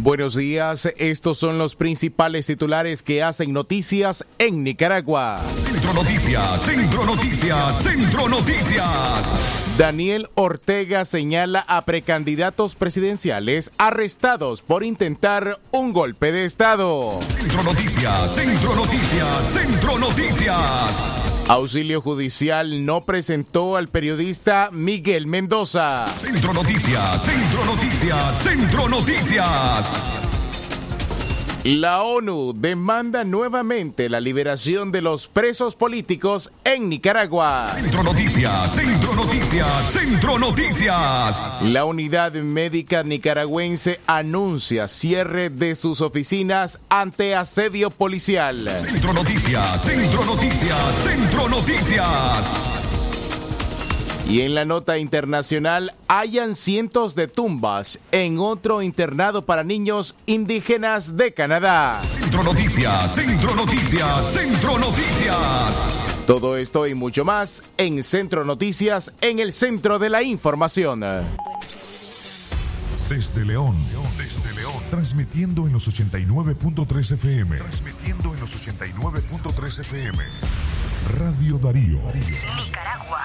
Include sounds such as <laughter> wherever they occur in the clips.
Buenos días, estos son los principales titulares que hacen noticias en Nicaragua. Centro Noticias, Centro Noticias, Centro Noticias. Daniel Ortega señala a precandidatos presidenciales arrestados por intentar un golpe de Estado. Centro Noticias, Centro Noticias, Centro Noticias. Auxilio Judicial no presentó al periodista Miguel Mendoza. Centro Noticias, Centro Noticias, Centro Noticias. La ONU demanda nuevamente la liberación de los presos políticos en Nicaragua. Centro Noticias, Centro Noticias, Centro Noticias. La unidad médica nicaragüense anuncia cierre de sus oficinas ante asedio policial. Centro Noticias, Centro Noticias, Centro Noticias. Y en la nota internacional, hayan cientos de tumbas en otro internado para niños indígenas de Canadá. Centro Noticias, Centro Noticias, Centro Noticias. Todo esto y mucho más en Centro Noticias, en el centro de la información. Desde León, desde León, transmitiendo en los 89.3 FM. Transmitiendo en los 89.3 FM. Radio Darío. Nicaragua.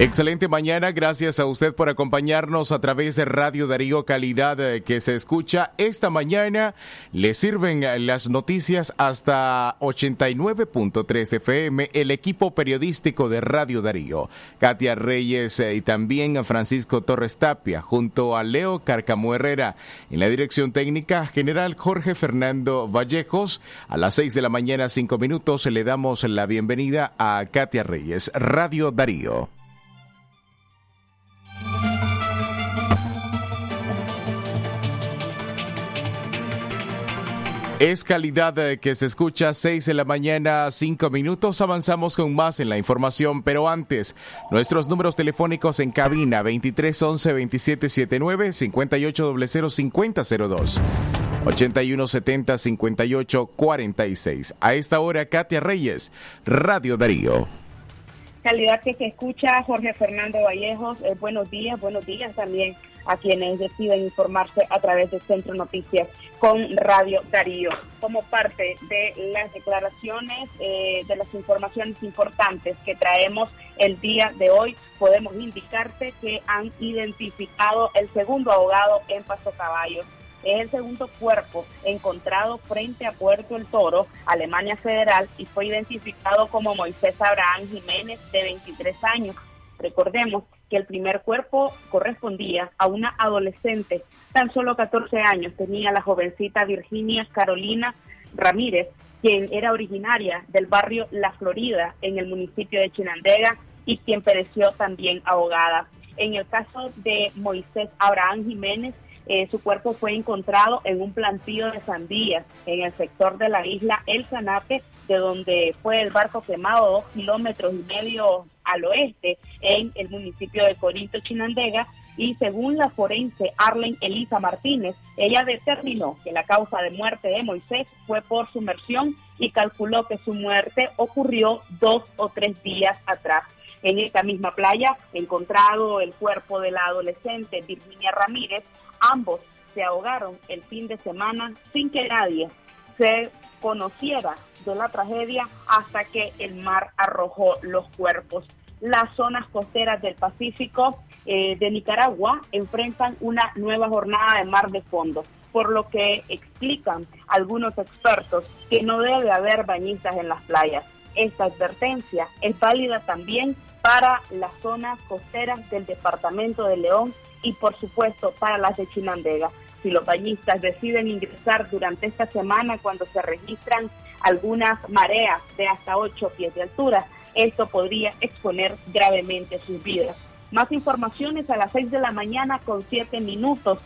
Excelente mañana, gracias a usted por acompañarnos a través de Radio Darío Calidad eh, que se escucha esta mañana. Le sirven eh, las noticias hasta 89.3 FM, el equipo periodístico de Radio Darío. Katia Reyes eh, y también Francisco Torres Tapia, junto a Leo Carcamo Herrera. En la dirección técnica, general Jorge Fernando Vallejos. A las 6 de la mañana, 5 minutos, le damos la bienvenida a Katia Reyes, Radio Darío. Es calidad eh, que se escucha 6 de la mañana, 5 minutos. Avanzamos con más en la información, pero antes, nuestros números telefónicos en cabina 2311 2779 5800 5002. 8170 5846. A esta hora, Katia Reyes, Radio Darío. Calidad que se escucha, Jorge Fernando Vallejos. Eh, buenos días, buenos días también a quienes deciden informarse a través de Centro Noticias con Radio Darío. Como parte de las declaraciones, eh, de las informaciones importantes que traemos el día de hoy, podemos indicarte que han identificado el segundo ahogado en Paso Caballos. Es el segundo cuerpo encontrado frente a Puerto El Toro, Alemania Federal, y fue identificado como Moisés Abraham Jiménez, de 23 años. Recordemos que el primer cuerpo correspondía a una adolescente, tan solo 14 años tenía la jovencita Virginia Carolina Ramírez, quien era originaria del barrio La Florida en el municipio de Chinandega y quien pereció también ahogada. En el caso de Moisés Abraham Jiménez, eh, su cuerpo fue encontrado en un plantío de sandías en el sector de la isla El Zanape, de donde fue el barco quemado dos kilómetros y medio al oeste en el municipio de Corinto, Chinandega. Y según la forense Arlen Elisa Martínez, ella determinó que la causa de muerte de Moisés fue por sumersión y calculó que su muerte ocurrió dos o tres días atrás. En esta misma playa, encontrado el cuerpo de la adolescente Virginia Ramírez, Ambos se ahogaron el fin de semana sin que nadie se conociera de la tragedia hasta que el mar arrojó los cuerpos. Las zonas costeras del Pacífico eh, de Nicaragua enfrentan una nueva jornada de mar de fondo, por lo que explican algunos expertos que no debe haber bañistas en las playas. Esta advertencia es válida también para las zonas costeras del departamento de León y por supuesto para las de Chinandega. Si los bañistas deciden ingresar durante esta semana cuando se registran algunas mareas de hasta 8 pies de altura, esto podría exponer gravemente sus vidas. Más informaciones a las 6 de la mañana con 7 minutos.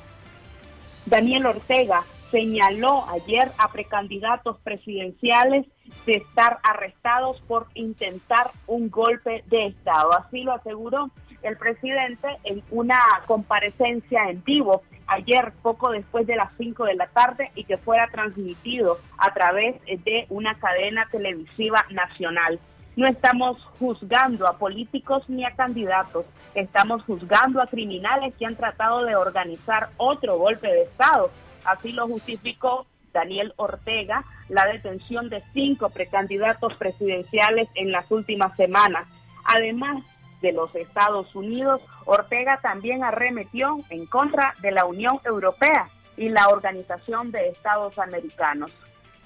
Daniel Ortega señaló ayer a precandidatos presidenciales de estar arrestados por intentar un golpe de Estado. Así lo aseguró el presidente en una comparecencia en vivo ayer poco después de las 5 de la tarde y que fuera transmitido a través de una cadena televisiva nacional. No estamos juzgando a políticos ni a candidatos, estamos juzgando a criminales que han tratado de organizar otro golpe de Estado. Así lo justificó Daniel Ortega la detención de cinco precandidatos presidenciales en las últimas semanas. Además de los Estados Unidos, Ortega también arremetió en contra de la Unión Europea y la Organización de Estados Americanos.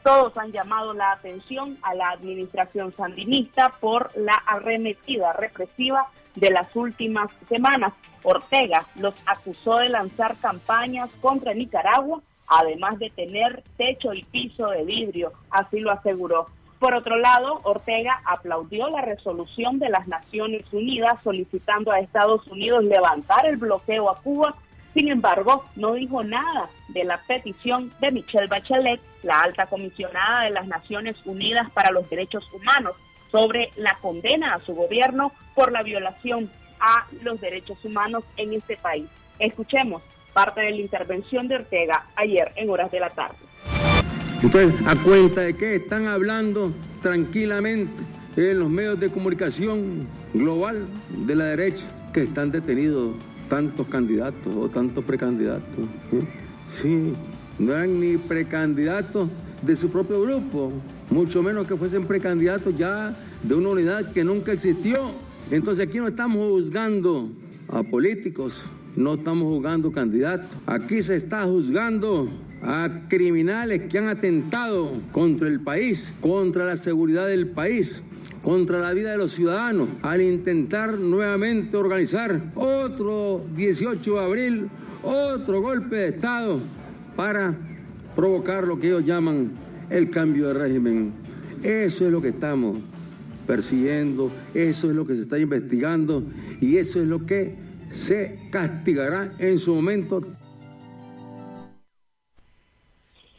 Todos han llamado la atención a la administración sandinista por la arremetida represiva de las últimas semanas. Ortega los acusó de lanzar campañas contra Nicaragua, además de tener techo y piso de vidrio, así lo aseguró. Por otro lado, Ortega aplaudió la resolución de las Naciones Unidas solicitando a Estados Unidos levantar el bloqueo a Cuba sin embargo, no dijo nada de la petición de Michelle Bachelet, la alta comisionada de las Naciones Unidas para los Derechos Humanos, sobre la condena a su gobierno por la violación a los derechos humanos en este país. Escuchemos parte de la intervención de Ortega ayer en horas de la tarde. Entonces, a cuenta de que están hablando tranquilamente en los medios de comunicación global de la derecha que están detenidos tantos candidatos o tantos precandidatos. Sí, no eran ni precandidatos de su propio grupo, mucho menos que fuesen precandidatos ya de una unidad que nunca existió. Entonces aquí no estamos juzgando a políticos, no estamos juzgando candidatos, aquí se está juzgando a criminales que han atentado contra el país, contra la seguridad del país, contra la vida de los ciudadanos al intentar nuevamente organizar otro 18 de abril, otro golpe de Estado para provocar lo que ellos llaman el cambio de régimen. Eso es lo que estamos persiguiendo, eso es lo que se está investigando y eso es lo que se castigará en su momento.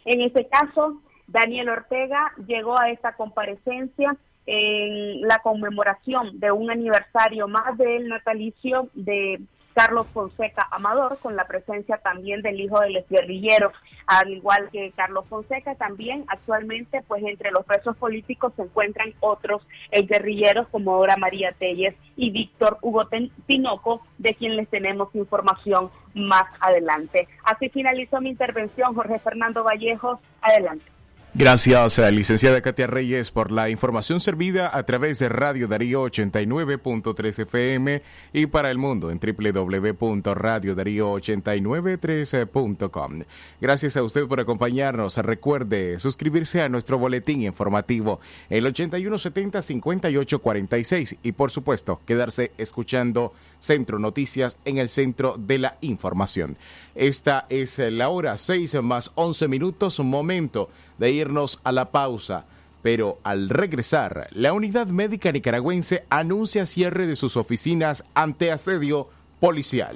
En este caso, Daniel Ortega llegó a esta comparecencia en la conmemoración de un aniversario más del natalicio de Carlos Fonseca Amador, con la presencia también del hijo del guerrillero, al igual que Carlos Fonseca, también actualmente, pues entre los presos políticos se encuentran otros guerrilleros como ahora María Telles y Víctor Hugo Tinoco, de quien les tenemos información más adelante. Así finalizó mi intervención, Jorge Fernando Vallejos, adelante. Gracias, licenciada Katia Reyes, por la información servida a través de Radio Darío 89.3 FM y para el mundo en www.radiodarío893.com. Gracias a usted por acompañarnos. Recuerde suscribirse a nuestro boletín informativo, el 8170-5846 y por supuesto quedarse escuchando Centro Noticias en el centro de la información. Esta es la hora 6 más 11 minutos, momento de a la pausa. Pero al regresar, la unidad médica nicaragüense anuncia cierre de sus oficinas ante asedio policial.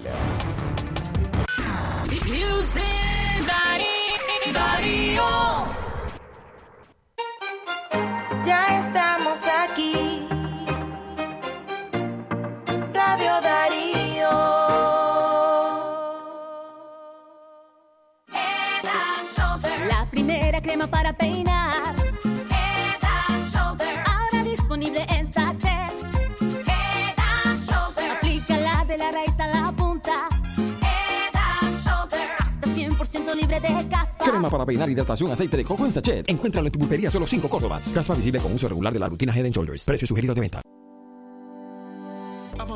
Crema para peinar. Head and Shoulder. Ahora disponible en sachet. Head and Shoulder. Aplícala de la raíz a la punta. Head and Shoulder. Hasta 100% libre de caspa. Crema para peinar, hidratación, aceite de coco en sachet. Encuéntralo en tu pulpería solo 5 Córdobas. Caspa visible con uso regular de la rutina Head and Shoulders. Precio sugerido de venta.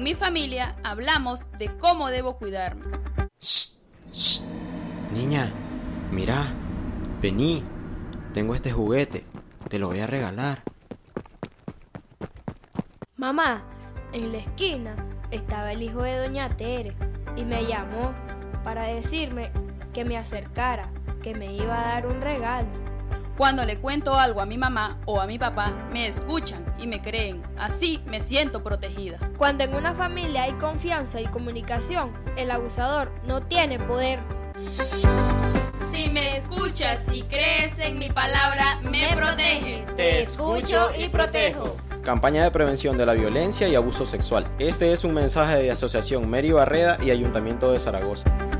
En mi familia hablamos de cómo debo cuidarme. Shh. Niña, mira, vení, tengo este juguete, te lo voy a regalar. Mamá, en la esquina estaba el hijo de Doña Tere y me llamó para decirme que me acercara, que me iba a dar un regalo. Cuando le cuento algo a mi mamá o a mi papá, me escuchan y me creen. Así me siento protegida. Cuando en una familia hay confianza y comunicación, el abusador no tiene poder. Si me escuchas y crees en mi palabra, me proteges. Te escucho y protejo. Campaña de prevención de la violencia y abuso sexual. Este es un mensaje de Asociación Meri Barreda y Ayuntamiento de Zaragoza.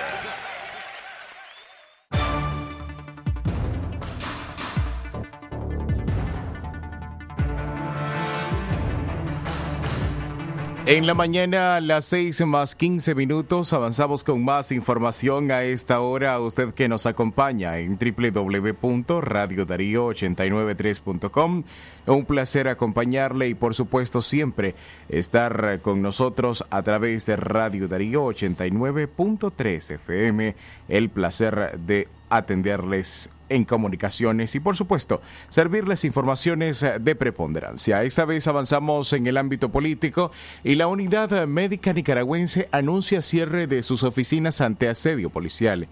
En la mañana, a las 6 más 15 minutos, avanzamos con más información a esta hora. Usted que nos acompaña en www.radiodarío893.com. Un placer acompañarle y, por supuesto, siempre estar con nosotros a través de Radio Darío 89.3 FM. El placer de atenderles en comunicaciones y por supuesto servirles informaciones de preponderancia. Esta vez avanzamos en el ámbito político y la Unidad Médica Nicaragüense anuncia cierre de sus oficinas ante asedio policial.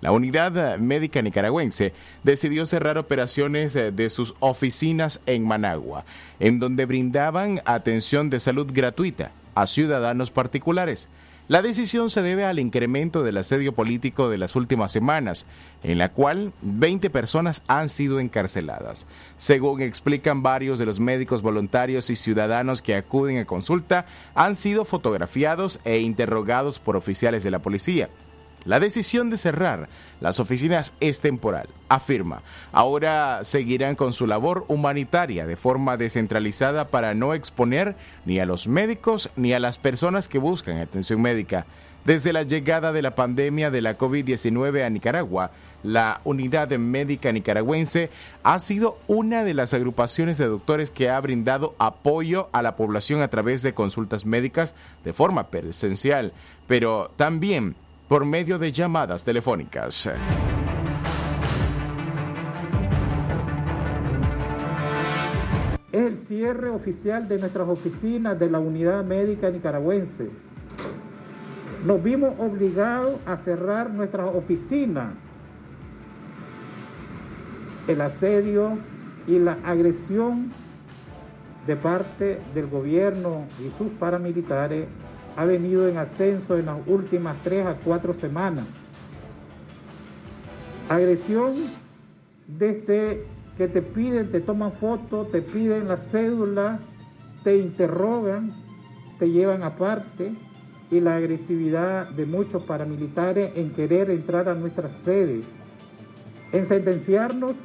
La Unidad Médica Nicaragüense decidió cerrar operaciones de sus oficinas en Managua, en donde brindaban atención de salud gratuita a ciudadanos particulares. La decisión se debe al incremento del asedio político de las últimas semanas, en la cual 20 personas han sido encarceladas. Según explican varios de los médicos voluntarios y ciudadanos que acuden a consulta, han sido fotografiados e interrogados por oficiales de la policía. La decisión de cerrar las oficinas es temporal, afirma. Ahora seguirán con su labor humanitaria de forma descentralizada para no exponer ni a los médicos ni a las personas que buscan atención médica. Desde la llegada de la pandemia de la COVID-19 a Nicaragua, la Unidad Médica Nicaragüense ha sido una de las agrupaciones de doctores que ha brindado apoyo a la población a través de consultas médicas de forma presencial, pero también por medio de llamadas telefónicas. Es el cierre oficial de nuestras oficinas de la Unidad Médica Nicaragüense. Nos vimos obligados a cerrar nuestras oficinas. El asedio y la agresión de parte del gobierno y sus paramilitares ha venido en ascenso en las últimas tres a cuatro semanas. Agresión desde que te piden, te toman fotos, te piden la cédula, te interrogan, te llevan aparte y la agresividad de muchos paramilitares en querer entrar a nuestra sede, en sentenciarnos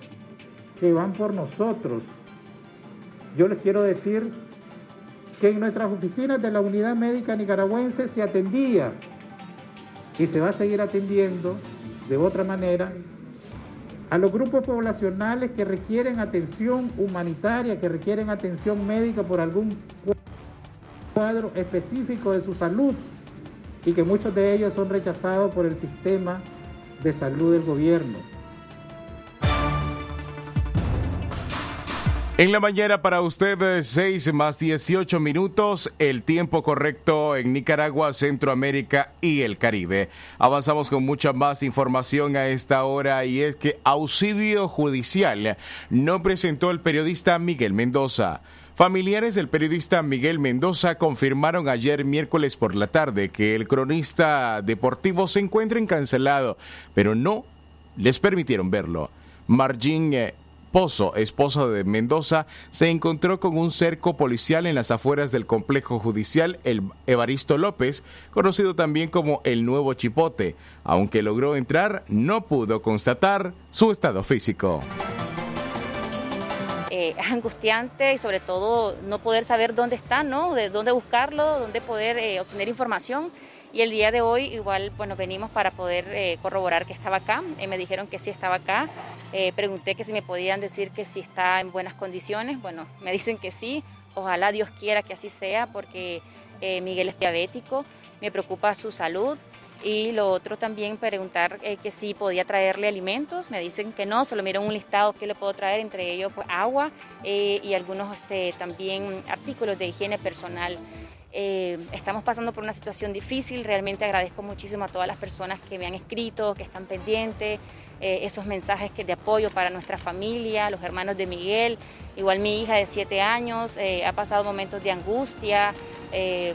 que van por nosotros. Yo les quiero decir que en nuestras oficinas de la Unidad Médica Nicaragüense se atendía y se va a seguir atendiendo de otra manera a los grupos poblacionales que requieren atención humanitaria, que requieren atención médica por algún cuadro específico de su salud y que muchos de ellos son rechazados por el sistema de salud del gobierno. En la mañana para usted, 6 más 18 minutos, el tiempo correcto en Nicaragua, Centroamérica y el Caribe. Avanzamos con mucha más información a esta hora y es que auxilio judicial no presentó el periodista Miguel Mendoza. Familiares del periodista Miguel Mendoza confirmaron ayer miércoles por la tarde que el cronista deportivo se encuentra encancelado, pero no les permitieron verlo. Margin eh, Pozo, esposa de Mendoza, se encontró con un cerco policial en las afueras del complejo judicial el Evaristo López, conocido también como el Nuevo Chipote. Aunque logró entrar, no pudo constatar su estado físico. Eh, es angustiante y sobre todo no poder saber dónde está, ¿no? De dónde buscarlo, dónde poder eh, obtener información. Y el día de hoy igual, bueno, venimos para poder eh, corroborar que estaba acá. Eh, me dijeron que sí estaba acá. Eh, pregunté que si me podían decir que sí está en buenas condiciones. Bueno, <laughs> me dicen que sí. Ojalá Dios quiera que así sea porque Miguel es diabético. Me preocupa su salud. Y lo otro también preguntar que si podía traerle alimentos. Me dicen que no, solo miran un listado que le puedo traer, entre ellos pues, agua y algunos este, también artículos de higiene personal. Eh, estamos pasando por una situación difícil, realmente agradezco muchísimo a todas las personas que me han escrito, que están pendientes, eh, esos mensajes de apoyo para nuestra familia, los hermanos de Miguel, igual mi hija de 7 años, eh, ha pasado momentos de angustia,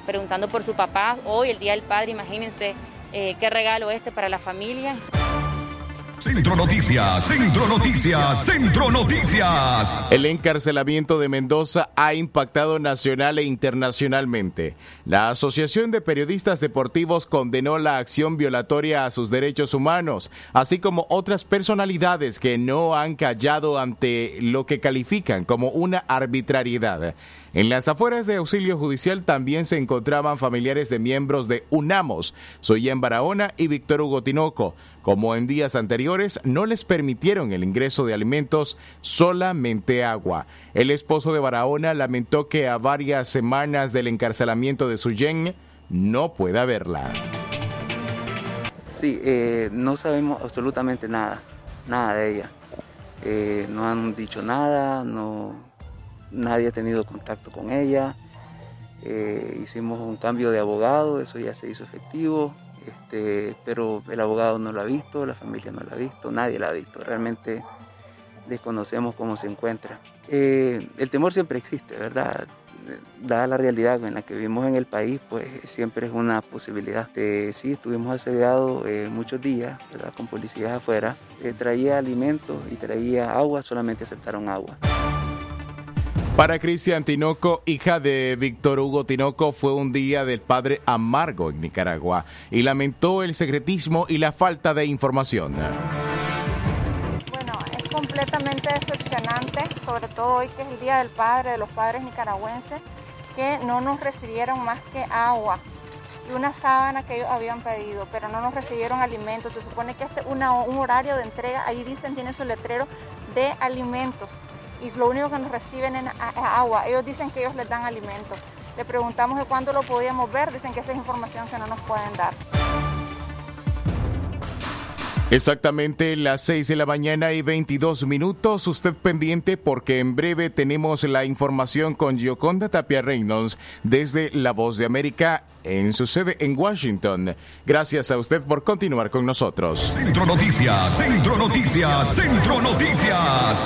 preguntando por su papá, hoy el Día del Padre, imagínense qué regalo este para la familia. Centro Noticias, Centro Noticias, Centro Noticias. El encarcelamiento de Mendoza ha impactado nacional e internacionalmente. La Asociación de Periodistas Deportivos condenó la acción violatoria a sus derechos humanos, así como otras personalidades que no han callado ante lo que califican como una arbitrariedad. En las afueras de auxilio judicial también se encontraban familiares de miembros de UNAMOS, Soyen Barahona y Víctor Hugo Tinoco. Como en días anteriores, no les permitieron el ingreso de alimentos, solamente agua. El esposo de Barahona lamentó que a varias semanas del encarcelamiento de Suyen no pueda verla. Sí, eh, no sabemos absolutamente nada, nada de ella. Eh, no han dicho nada, no, nadie ha tenido contacto con ella. Eh, hicimos un cambio de abogado, eso ya se hizo efectivo, este, pero el abogado no lo ha visto, la familia no lo ha visto, nadie la ha visto. Realmente desconocemos cómo se encuentra. Eh, el temor siempre existe, ¿verdad? Dada la realidad en la que vivimos en el país, pues siempre es una posibilidad. Eh, sí, estuvimos asediados muchos días, ¿verdad? Con policías afuera. traía alimentos y traía agua, solamente aceptaron agua. Para Cristian Tinoco, hija de Víctor Hugo Tinoco, fue un día del padre amargo en Nicaragua y lamentó el secretismo y la falta de información. Bueno, es completamente decepcionante, sobre todo hoy que es el Día del Padre de los Padres Nicaragüenses, que no nos recibieron más que agua y una sábana que ellos habían pedido, pero no nos recibieron alimentos. Se supone que este es un horario de entrega, ahí dicen, tiene su letrero de alimentos y lo único que nos reciben es agua. Ellos dicen que ellos les dan alimentos. Le preguntamos de cuándo lo podíamos ver, dicen que esa es información que no nos pueden dar. Exactamente las 6 de la mañana y 22 minutos. Usted pendiente porque en breve tenemos la información con Gioconda Tapia Reynolds desde La Voz de América en su sede en Washington. Gracias a usted por continuar con nosotros. Centro Noticias, Centro Noticias, Centro Noticias.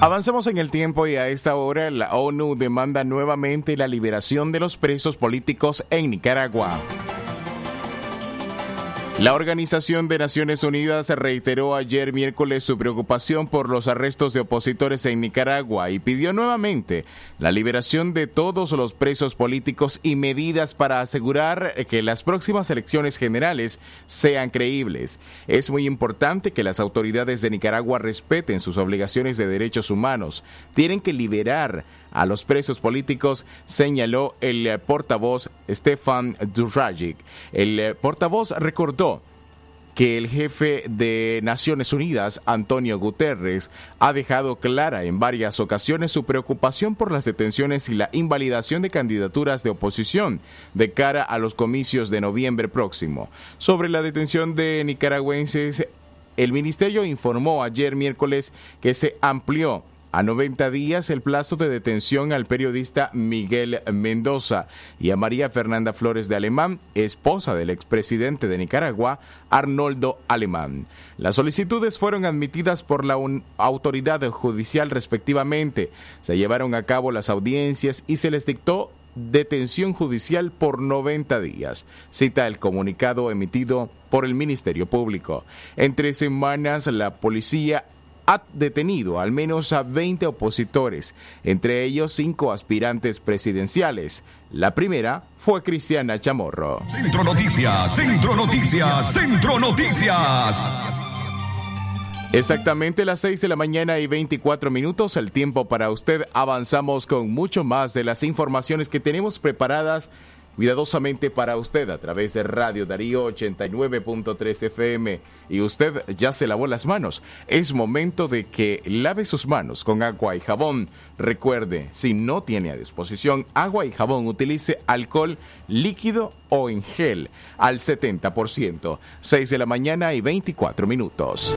Avancemos en el tiempo y a esta hora la ONU demanda nuevamente la liberación de los presos políticos en Nicaragua. La Organización de Naciones Unidas reiteró ayer miércoles su preocupación por los arrestos de opositores en Nicaragua y pidió nuevamente la liberación de todos los presos políticos y medidas para asegurar que las próximas elecciones generales sean creíbles. Es muy importante que las autoridades de Nicaragua respeten sus obligaciones de derechos humanos. Tienen que liberar a los presos políticos, señaló el portavoz Stefan Durajic. El portavoz recordó que el jefe de Naciones Unidas, Antonio Guterres, ha dejado clara en varias ocasiones su preocupación por las detenciones y la invalidación de candidaturas de oposición de cara a los comicios de noviembre próximo. Sobre la detención de nicaragüenses, el ministerio informó ayer miércoles que se amplió a 90 días el plazo de detención al periodista Miguel Mendoza y a María Fernanda Flores de Alemán, esposa del expresidente de Nicaragua, Arnoldo Alemán. Las solicitudes fueron admitidas por la autoridad judicial respectivamente. Se llevaron a cabo las audiencias y se les dictó detención judicial por 90 días, cita el comunicado emitido por el Ministerio Público. En tres semanas, la policía ha detenido al menos a 20 opositores, entre ellos cinco aspirantes presidenciales. La primera fue Cristiana Chamorro. Centro Noticias, Centro Noticias, Centro Noticias. Exactamente las 6 de la mañana y 24 minutos, el tiempo para usted. Avanzamos con mucho más de las informaciones que tenemos preparadas cuidadosamente para usted a través de Radio Darío 89.3 FM. Y usted ya se lavó las manos. Es momento de que lave sus manos con agua y jabón. Recuerde, si no tiene a disposición agua y jabón, utilice alcohol líquido o en gel al 70%. 6 de la mañana y 24 minutos.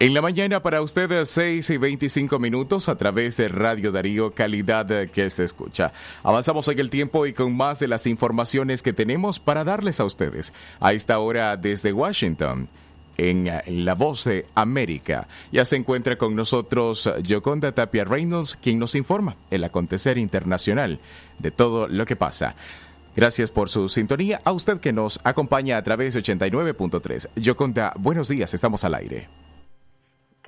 En la mañana para ustedes 6 y 25 minutos a través de Radio Darío, calidad que se escucha. Avanzamos en el tiempo y con más de las informaciones que tenemos para darles a ustedes a esta hora desde Washington. En La Voz de América. Ya se encuentra con nosotros Joconda Tapia Reynolds, quien nos informa el acontecer internacional de todo lo que pasa. Gracias por su sintonía. A usted que nos acompaña a través de 89.3. Joconda, buenos días, estamos al aire.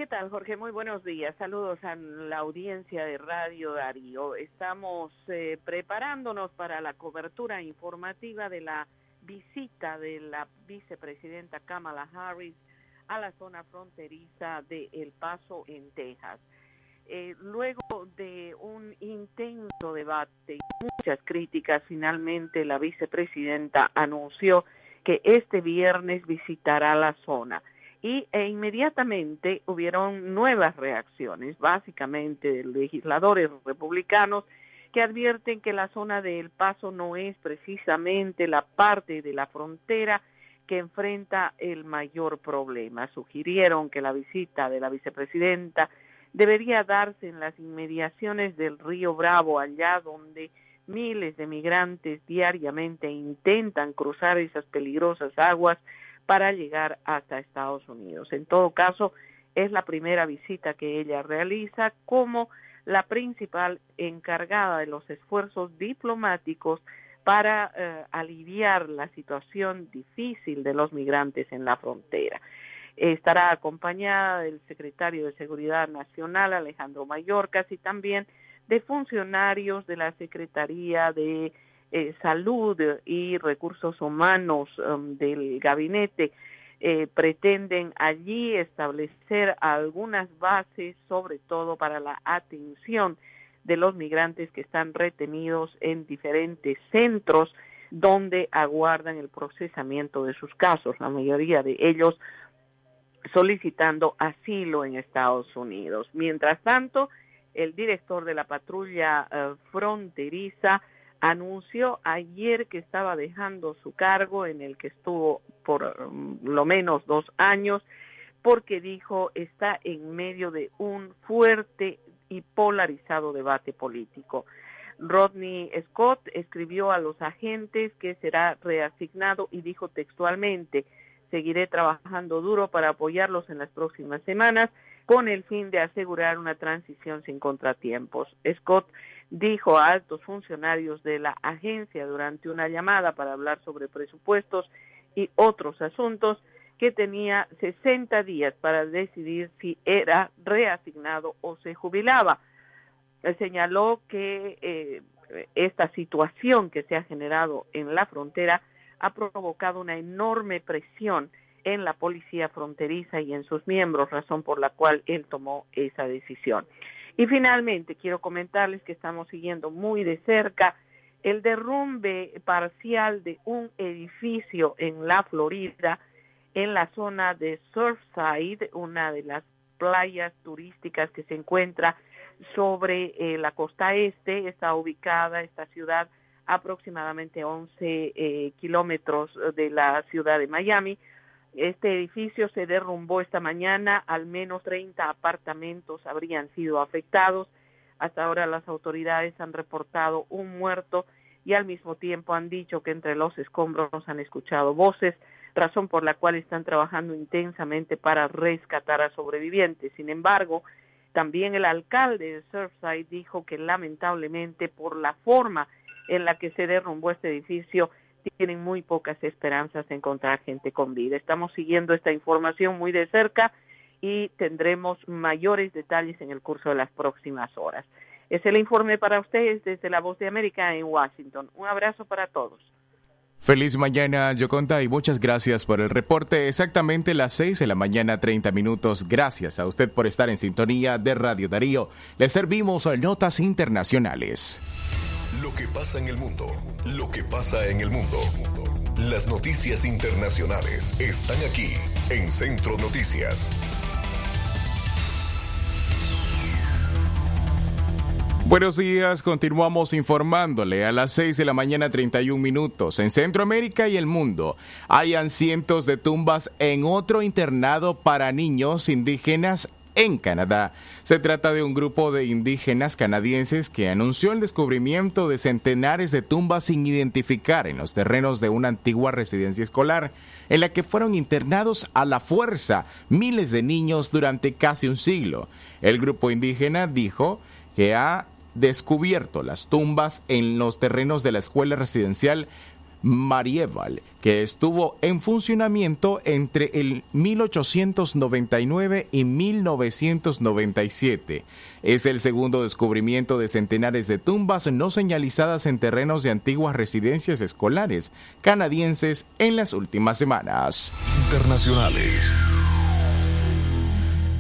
¿Qué tal, Jorge? Muy buenos días. Saludos a la audiencia de Radio Darío. Estamos eh, preparándonos para la cobertura informativa de la visita de la vicepresidenta Kamala Harris a la zona fronteriza de El Paso, en Texas. Eh, luego de un intenso debate y muchas críticas, finalmente la vicepresidenta anunció que este viernes visitará la zona y e inmediatamente hubieron nuevas reacciones, básicamente de legisladores republicanos que advierten que la zona de El Paso no es precisamente la parte de la frontera que enfrenta el mayor problema. Sugirieron que la visita de la vicepresidenta debería darse en las inmediaciones del río Bravo, allá donde miles de migrantes diariamente intentan cruzar esas peligrosas aguas para llegar hasta Estados Unidos. En todo caso, es la primera visita que ella realiza como la principal encargada de los esfuerzos diplomáticos para eh, aliviar la situación difícil de los migrantes en la frontera. Estará acompañada del secretario de Seguridad Nacional, Alejandro Mayorkas, y también de funcionarios de la Secretaría de eh, salud y recursos humanos um, del gabinete eh, pretenden allí establecer algunas bases, sobre todo para la atención de los migrantes que están retenidos en diferentes centros donde aguardan el procesamiento de sus casos, la mayoría de ellos solicitando asilo en Estados Unidos. Mientras tanto, el director de la patrulla eh, fronteriza anunció ayer que estaba dejando su cargo en el que estuvo por mm, lo menos dos años porque dijo está en medio de un fuerte y polarizado debate político. Rodney Scott escribió a los agentes que será reasignado y dijo textualmente, seguiré trabajando duro para apoyarlos en las próximas semanas con el fin de asegurar una transición sin contratiempos. Scott dijo a altos funcionarios de la agencia durante una llamada para hablar sobre presupuestos y otros asuntos que tenía 60 días para decidir si era reasignado o se jubilaba. Señaló que eh, esta situación que se ha generado en la frontera ha provocado una enorme presión en la policía fronteriza y en sus miembros, razón por la cual él tomó esa decisión. Y finalmente, quiero comentarles que estamos siguiendo muy de cerca el derrumbe parcial de un edificio en la Florida, en la zona de Surfside, una de las playas turísticas que se encuentra sobre eh, la costa este. Está ubicada esta ciudad aproximadamente 11 eh, kilómetros de la ciudad de Miami. Este edificio se derrumbó esta mañana, al menos 30 apartamentos habrían sido afectados. Hasta ahora las autoridades han reportado un muerto y al mismo tiempo han dicho que entre los escombros han escuchado voces, razón por la cual están trabajando intensamente para rescatar a sobrevivientes. Sin embargo, también el alcalde de Surfside dijo que lamentablemente por la forma en la que se derrumbó este edificio, tienen muy pocas esperanzas de encontrar gente con vida. Estamos siguiendo esta información muy de cerca y tendremos mayores detalles en el curso de las próximas horas. Es el informe para ustedes desde la Voz de América en Washington. Un abrazo para todos. Feliz mañana, Yoconda, y muchas gracias por el reporte. Exactamente las 6 de la mañana, 30 minutos. Gracias a usted por estar en sintonía de Radio Darío. Le servimos notas internacionales. Lo que pasa en el mundo, lo que pasa en el mundo. Las noticias internacionales están aquí en Centro Noticias. Buenos días, continuamos informándole a las 6 de la mañana 31 minutos. En Centroamérica y el mundo hayan cientos de tumbas en otro internado para niños indígenas en Canadá. Se trata de un grupo de indígenas canadienses que anunció el descubrimiento de centenares de tumbas sin identificar en los terrenos de una antigua residencia escolar, en la que fueron internados a la fuerza miles de niños durante casi un siglo. El grupo indígena dijo que ha descubierto las tumbas en los terrenos de la escuela residencial Marieval, que estuvo en funcionamiento entre el 1899 y 1997. Es el segundo descubrimiento de centenares de tumbas no señalizadas en terrenos de antiguas residencias escolares canadienses en las últimas semanas. Internacionales.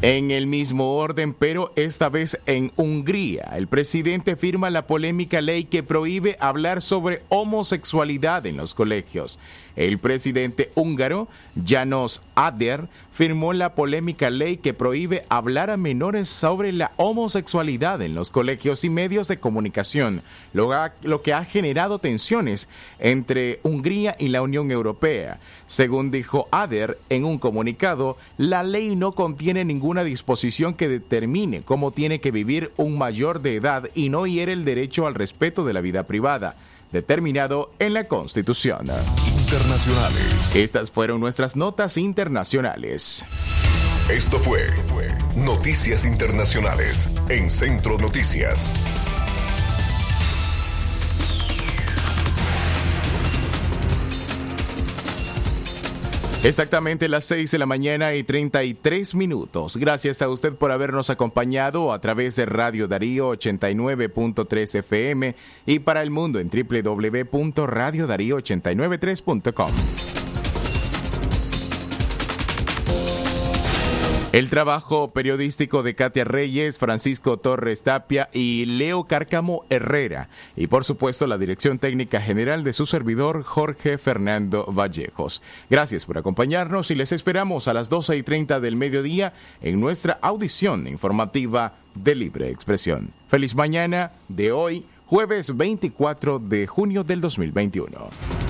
En el mismo orden, pero esta vez en Hungría, el presidente firma la polémica ley que prohíbe hablar sobre homosexualidad en los colegios. El presidente húngaro, Janos Ader, firmó la polémica ley que prohíbe hablar a menores sobre la homosexualidad en los colegios y medios de comunicación, lo, que ha generado tensiones entre Hungría y la Unión Europea. Según dijo Ader en un comunicado, la ley no contiene ninguna disposición que determine cómo tiene que vivir un mayor de edad y no hiere el derecho al respeto de la vida privada determinado en la Constitución. Internacionales. Estas fueron nuestras notas internacionales. Esto fue Noticias Internacionales en Centro Noticias. Exactamente las 6 de la mañana y 33 minutos. Gracias a usted por habernos acompañado a través de Radio Darío 89.3 FM y para el mundo en www.radiodarío893.com. El trabajo periodístico de Katia Reyes, Francisco Torres Tapia y Leo Cárcamo Herrera. Y por supuesto la dirección técnica general de su servidor Jorge Fernando Vallejos. Gracias por acompañarnos y les esperamos a las 12 y 30 del mediodía en nuestra audición informativa de Libre Expresión. Feliz mañana de hoy, jueves 24 de junio del 2021.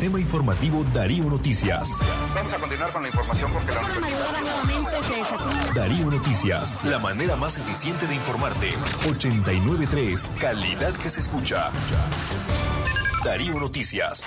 Sistema Informativo Darío Noticias. Vamos a continuar con la información porque la Darío Noticias, la manera más eficiente de informarte. 893, calidad que se escucha. Darío Noticias.